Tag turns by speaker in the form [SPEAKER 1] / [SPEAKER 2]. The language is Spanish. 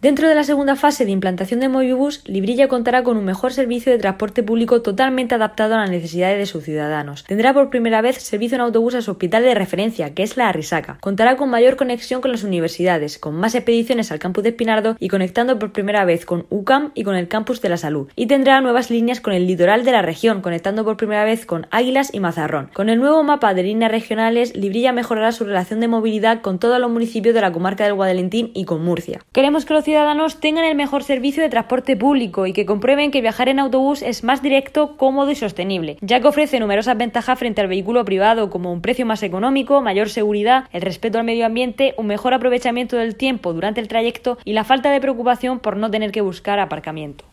[SPEAKER 1] Dentro de la segunda fase de implantación de Movibus, Librilla contará con un mejor servicio de transporte público totalmente adaptado a las necesidades de sus ciudadanos. Tendrá por primera vez servicio en autobús a su hospital de referencia, que es la Arrisaca. Contará con mayor conexión con las universidades, con más expediciones al campus de Espinardo y conectando por primera vez con UCAM y con el campus de la salud. Y tendrá nuevas líneas con el litoral de la región, conectando por primera vez con Águilas y Mazarrón. Con el nuevo mapa de líneas regionales, Librilla mejorará su relación de movilidad con todos los municipios de la comarca del Guadalentín y con Murcia. Queremos que los ciudadanos tengan el mejor servicio de transporte público y que comprueben que viajar en autobús es más directo, cómodo y sostenible, ya que ofrece numerosas ventajas frente al vehículo privado como un precio más económico, mayor seguridad, el respeto al medio ambiente, un mejor aprovechamiento del tiempo durante el trayecto y la falta de preocupación por no tener que buscar aparcamiento.